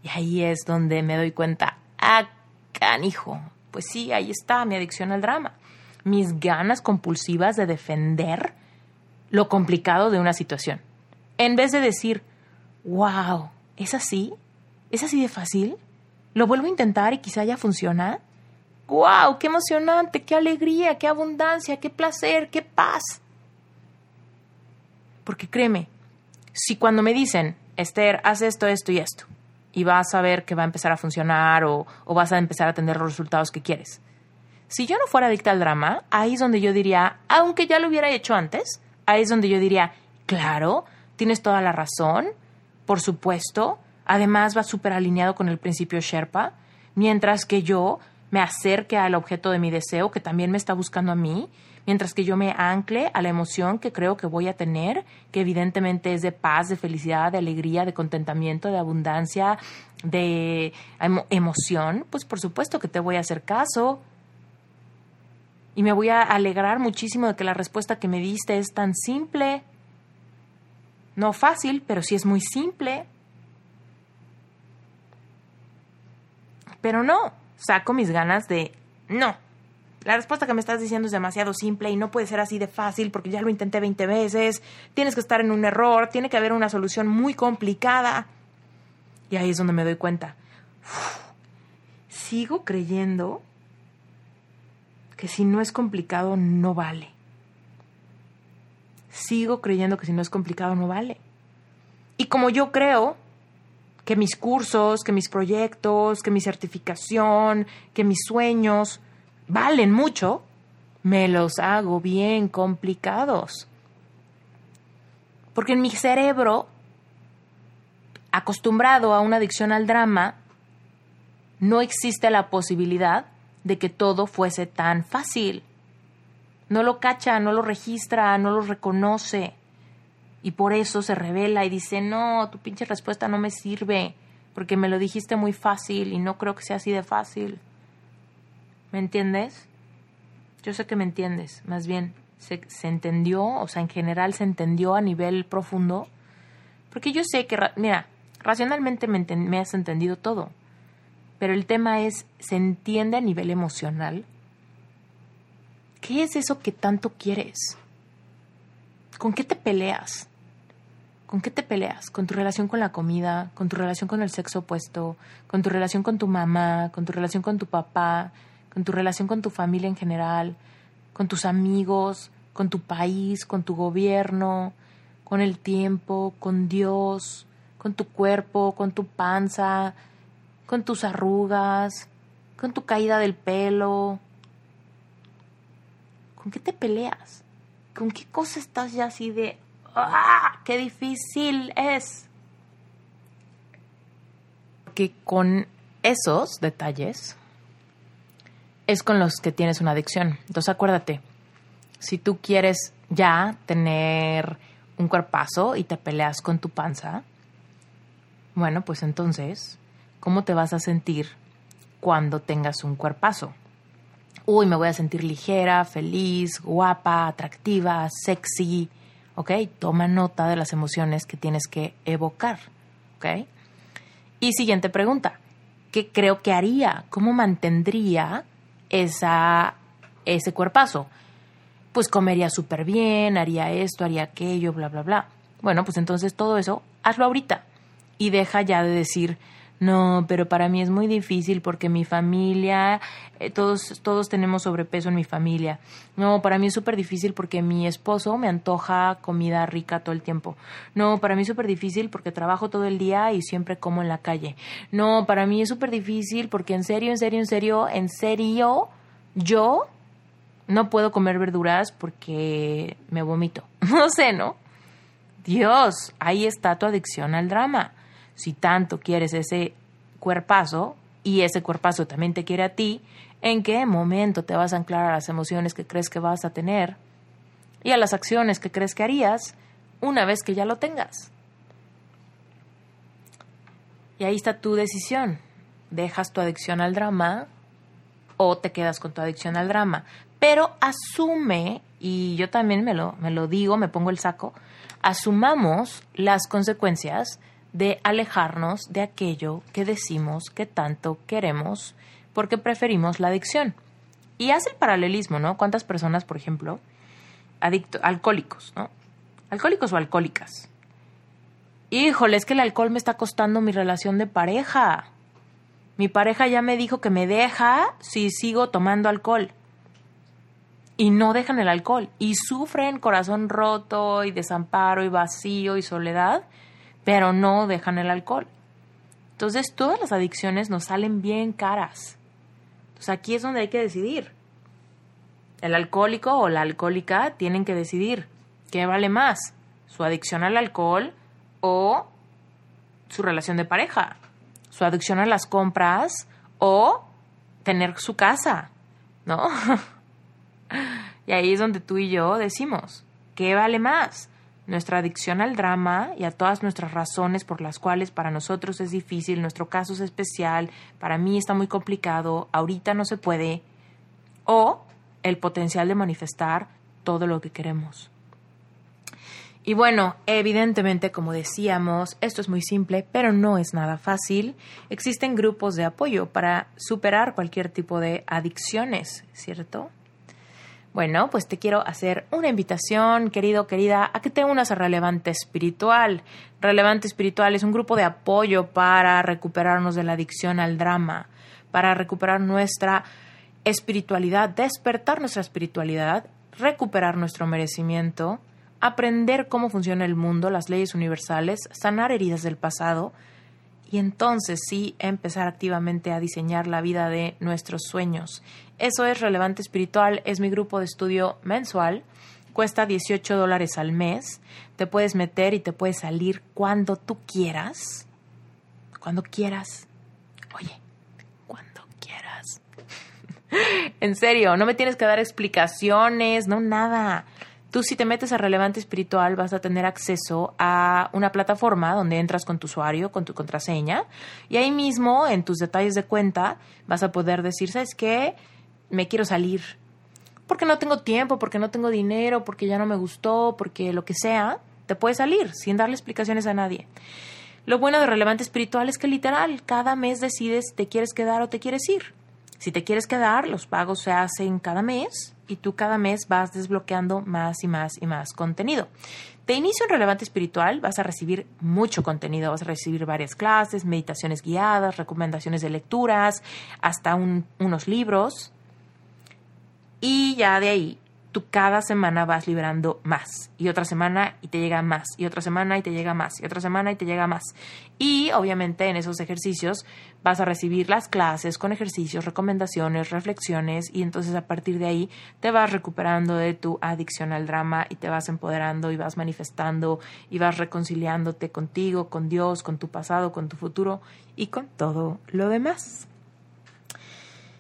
Y ahí es donde me doy cuenta, ah, canijo, pues sí, ahí está mi adicción al drama. Mis ganas compulsivas de defender lo complicado de una situación. En vez de decir, wow, ¿es así? ¿Es así de fácil? ¿Lo vuelvo a intentar y quizá ya funciona? ¡Wow! ¡Qué emocionante! ¡Qué alegría! ¡Qué abundancia! ¡Qué placer! ¡Qué paz! Porque créeme, si cuando me dicen, Esther, haz esto, esto y esto, y vas a ver que va a empezar a funcionar o, vas a empezar a tener los resultados que quieres. Si yo no fuera adicta al drama, ahí es donde yo diría, aunque ya lo hubiera hecho antes, ahí es donde yo diría, claro, tienes toda la razón, por supuesto, además va súper alineado con el principio Sherpa, mientras que yo me acerque al objeto de mi deseo, que también me está buscando a mí, mientras que yo me ancle a la emoción que creo que voy a tener, que evidentemente es de paz, de felicidad, de alegría, de contentamiento, de abundancia, de emoción, pues por supuesto que te voy a hacer caso. Y me voy a alegrar muchísimo de que la respuesta que me diste es tan simple. No fácil, pero sí es muy simple. Pero no, saco mis ganas de no, la respuesta que me estás diciendo es demasiado simple y no puede ser así de fácil porque ya lo intenté 20 veces, tienes que estar en un error, tiene que haber una solución muy complicada. Y ahí es donde me doy cuenta. sigo creyendo que si no es complicado no vale. Sigo creyendo que si no es complicado no vale. Y como yo creo que mis cursos, que mis proyectos, que mi certificación, que mis sueños valen mucho, me los hago bien complicados. Porque en mi cerebro, acostumbrado a una adicción al drama, no existe la posibilidad de que todo fuese tan fácil. No lo cacha, no lo registra, no lo reconoce. Y por eso se revela y dice, no, tu pinche respuesta no me sirve, porque me lo dijiste muy fácil y no creo que sea así de fácil. ¿Me entiendes? Yo sé que me entiendes, más bien, se, entendió, o sea, en general se entendió a nivel profundo, porque yo sé que, mira, racionalmente me, me has entendido todo, pero el tema es, ¿se entiende a nivel emocional? ¿Qué es eso que tanto quieres? ¿Con qué te peleas? ¿Con qué te peleas? ¿Con tu relación con la comida? ¿Con tu relación con el sexo opuesto? ¿Con tu relación con tu mamá? ¿Con tu relación con tu papá? con tu relación con tu familia en general, con tus amigos, con tu país, con tu gobierno, con el tiempo, con Dios, con tu cuerpo, con tu panza, con tus arrugas, con tu caída del pelo. ¿Con qué te peleas? ¿Con qué cosa estás ya así de... ¡Ah! ¡Qué difícil es! Que con esos detalles es con los que tienes una adicción. Entonces acuérdate, si tú quieres ya tener un cuerpazo y te peleas con tu panza, bueno, pues entonces, ¿cómo te vas a sentir cuando tengas un cuerpazo? Uy, me voy a sentir ligera, feliz, guapa, atractiva, sexy. ¿Ok? Toma nota de las emociones que tienes que evocar. ¿Ok? Y siguiente pregunta. ¿Qué creo que haría? ¿Cómo mantendría esa, ese cuerpazo? Pues comería súper bien, haría esto, haría aquello, bla, bla, bla. Bueno, pues entonces todo eso, hazlo ahorita y deja ya de decir, no, pero para mí es muy difícil porque mi familia, eh, todos, todos tenemos sobrepeso en mi familia. No, para mí es súper difícil porque mi esposo me antoja comida rica todo el tiempo. No, para mí es súper difícil porque trabajo todo el día y siempre como en la calle. No, para mí es súper difícil porque en serio, en serio, en serio, en serio, yo no puedo comer verduras porque me vomito. No sé, ¿no? Dios, ahí está tu adicción al drama si tanto quieres ese cuerpazo y ese cuerpazo también te quiere a ti, ¿en qué momento te vas a anclar a las emociones que crees que vas a tener y a las acciones que crees que harías una vez que ya lo tengas? Y ahí está tu decisión. ¿Dejas tu adicción al drama o te quedas con tu adicción al drama? Pero asume, y yo también me lo, me lo digo, me pongo el saco, asumamos las consecuencias de alejarnos de aquello que decimos que tanto queremos porque preferimos la adicción. Y hace el paralelismo, ¿no? ¿Cuántas personas, por ejemplo, adicto, alcohólicos, ¿no? Alcohólicos o alcohólicas. Híjole, es que el alcohol me está costando mi relación de pareja. Mi pareja ya me dijo que me deja si sigo tomando alcohol. Y no dejan el alcohol. Y sufren corazón roto y desamparo y vacío y soledad pero no dejan el alcohol. Entonces todas las adicciones nos salen bien caras. Entonces aquí es donde hay que decidir. El alcohólico o la alcohólica tienen que decidir qué vale más, su adicción al alcohol o su relación de pareja, su adicción a las compras o tener su casa, ¿no? y ahí es donde tú y yo decimos, ¿qué vale más? Nuestra adicción al drama y a todas nuestras razones por las cuales para nosotros es difícil, nuestro caso es especial, para mí está muy complicado, ahorita no se puede, o el potencial de manifestar todo lo que queremos. Y bueno, evidentemente, como decíamos, esto es muy simple, pero no es nada fácil. Existen grupos de apoyo para superar cualquier tipo de adicciones, ¿cierto? Bueno, pues te quiero hacer una invitación, querido, querida, a que te unas a Relevante Espiritual. Relevante Espiritual es un grupo de apoyo para recuperarnos de la adicción al drama, para recuperar nuestra espiritualidad, despertar nuestra espiritualidad, recuperar nuestro merecimiento, aprender cómo funciona el mundo, las leyes universales, sanar heridas del pasado y entonces sí empezar activamente a diseñar la vida de nuestros sueños. Eso es Relevante Espiritual, es mi grupo de estudio mensual, cuesta 18 dólares al mes, te puedes meter y te puedes salir cuando tú quieras, cuando quieras, oye, cuando quieras. en serio, no me tienes que dar explicaciones, no nada. Tú si te metes a Relevante Espiritual vas a tener acceso a una plataforma donde entras con tu usuario, con tu contraseña, y ahí mismo en tus detalles de cuenta vas a poder decir, ¿sabes qué? Me quiero salir. Porque no tengo tiempo, porque no tengo dinero, porque ya no me gustó, porque lo que sea, te puedes salir sin darle explicaciones a nadie. Lo bueno de Relevante Espiritual es que literal, cada mes decides si te quieres quedar o te quieres ir. Si te quieres quedar, los pagos se hacen cada mes y tú cada mes vas desbloqueando más y más y más contenido. De inicio en Relevante Espiritual vas a recibir mucho contenido, vas a recibir varias clases, meditaciones guiadas, recomendaciones de lecturas, hasta unos libros. Y ya de ahí tú cada semana vas liberando más y otra semana y te llega más y otra semana y te llega más y otra semana y te llega más. Y obviamente en esos ejercicios vas a recibir las clases con ejercicios, recomendaciones, reflexiones y entonces a partir de ahí te vas recuperando de tu adicción al drama y te vas empoderando y vas manifestando y vas reconciliándote contigo, con Dios, con tu pasado, con tu futuro y con todo lo demás.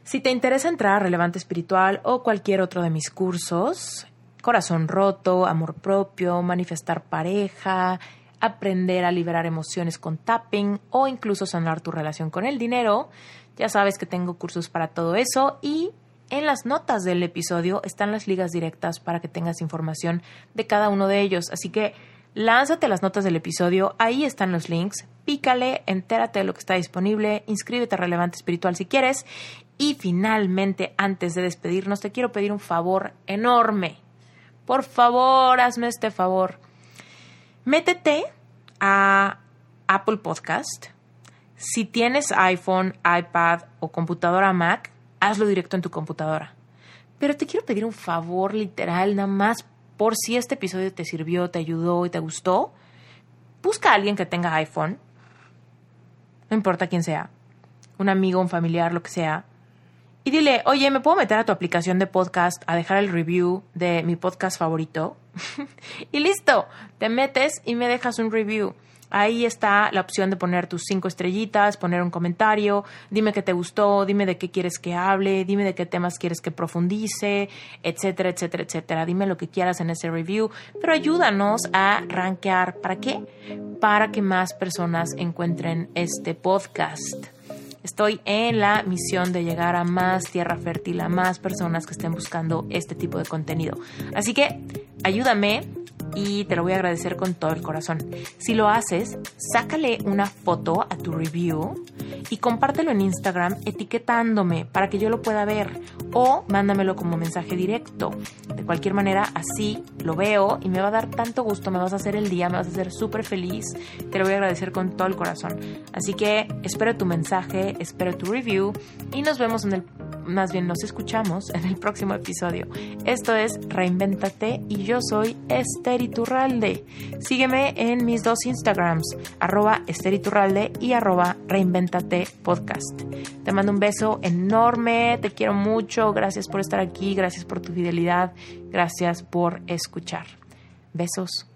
Si te interesa entrar a Relevante Espiritual o cualquier otro de mis cursos, corazón roto, amor propio, manifestar pareja, aprender a liberar emociones con tapping o incluso sanar tu relación con el dinero, ya sabes que tengo cursos para todo eso y en las notas del episodio están las ligas directas para que tengas información de cada uno de ellos. Así que lánzate las notas del episodio, ahí están los links, pícale, entérate de lo que está disponible, inscríbete a Relevante Espiritual si quieres y finalmente, antes de despedirnos, te quiero pedir un favor enorme. Por favor, hazme este favor. Métete a Apple Podcast. Si tienes iPhone, iPad o computadora Mac, hazlo directo en tu computadora. Pero te quiero pedir un favor literal, nada más por si este episodio te sirvió, te ayudó y te gustó. Busca a alguien que tenga iPhone. No importa quién sea. Un amigo, un familiar, lo que sea y dile, oye, ¿me puedo meter a tu aplicación de podcast a dejar el review de mi podcast favorito? y listo, te metes y me dejas un review. Ahí está la opción de poner tus cinco estrellitas, poner un comentario, dime qué te gustó, dime de qué quieres que hable, dime de qué temas quieres que profundice, etcétera, etcétera, etcétera. Dime lo que quieras en ese review, pero ayúdanos a rankear. ¿Para qué? Para que más personas encuentren este podcast. Estoy en la misión de llegar a más tierra fértil, a más personas que estén buscando este tipo de contenido. Así que ayúdame y te lo voy a agradecer con todo el corazón. Si lo haces, sácale una foto a tu review y compártelo en Instagram etiquetándome para que yo lo pueda ver o mándamelo como mensaje directo. De cualquier manera, así lo veo y me va a dar tanto gusto, me vas a hacer el día, me vas a hacer súper feliz. Te lo voy a agradecer con todo el corazón. Así que espero tu mensaje, espero tu review y nos vemos en el más bien nos escuchamos en el próximo episodio. Esto es Reinventate y yo soy Esther Iturralde. Sígueme en mis dos Instagrams, arroba Esther y arroba Reinventate Podcast. Te mando un beso enorme, te quiero mucho, gracias por estar aquí, gracias por tu fidelidad, gracias por escuchar. Besos.